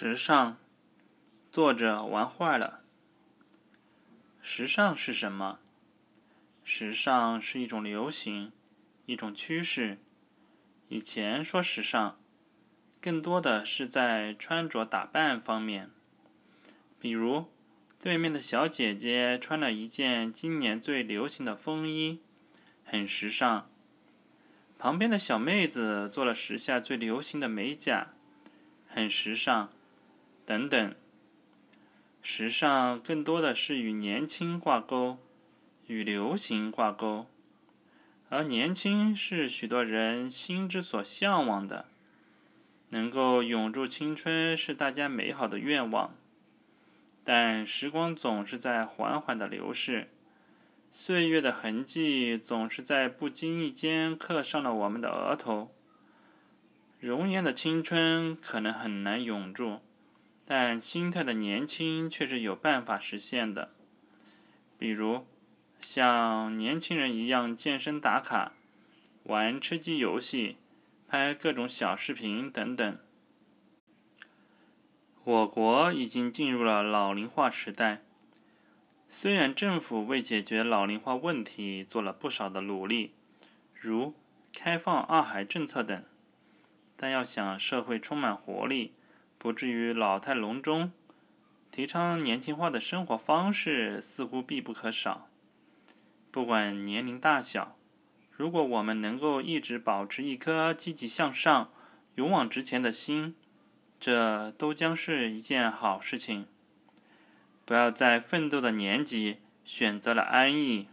时尚，作者玩坏了。时尚是什么？时尚是一种流行，一种趋势。以前说时尚，更多的是在穿着打扮方面。比如，对面的小姐姐穿了一件今年最流行的风衣，很时尚。旁边的小妹子做了时下最流行的美甲，很时尚。等等，时尚更多的是与年轻挂钩，与流行挂钩，而年轻是许多人心之所向往的，能够永驻青春是大家美好的愿望。但时光总是在缓缓的流逝，岁月的痕迹总是在不经意间刻上了我们的额头。容颜的青春可能很难永驻。但心态的年轻却是有办法实现的，比如像年轻人一样健身打卡、玩吃鸡游戏、拍各种小视频等等。我国已经进入了老龄化时代，虽然政府为解决老龄化问题做了不少的努力，如开放二孩政策等，但要想社会充满活力。不至于老态龙钟，提倡年轻化的生活方式似乎必不可少。不管年龄大小，如果我们能够一直保持一颗积极向上、勇往直前的心，这都将是一件好事情。不要在奋斗的年纪选择了安逸。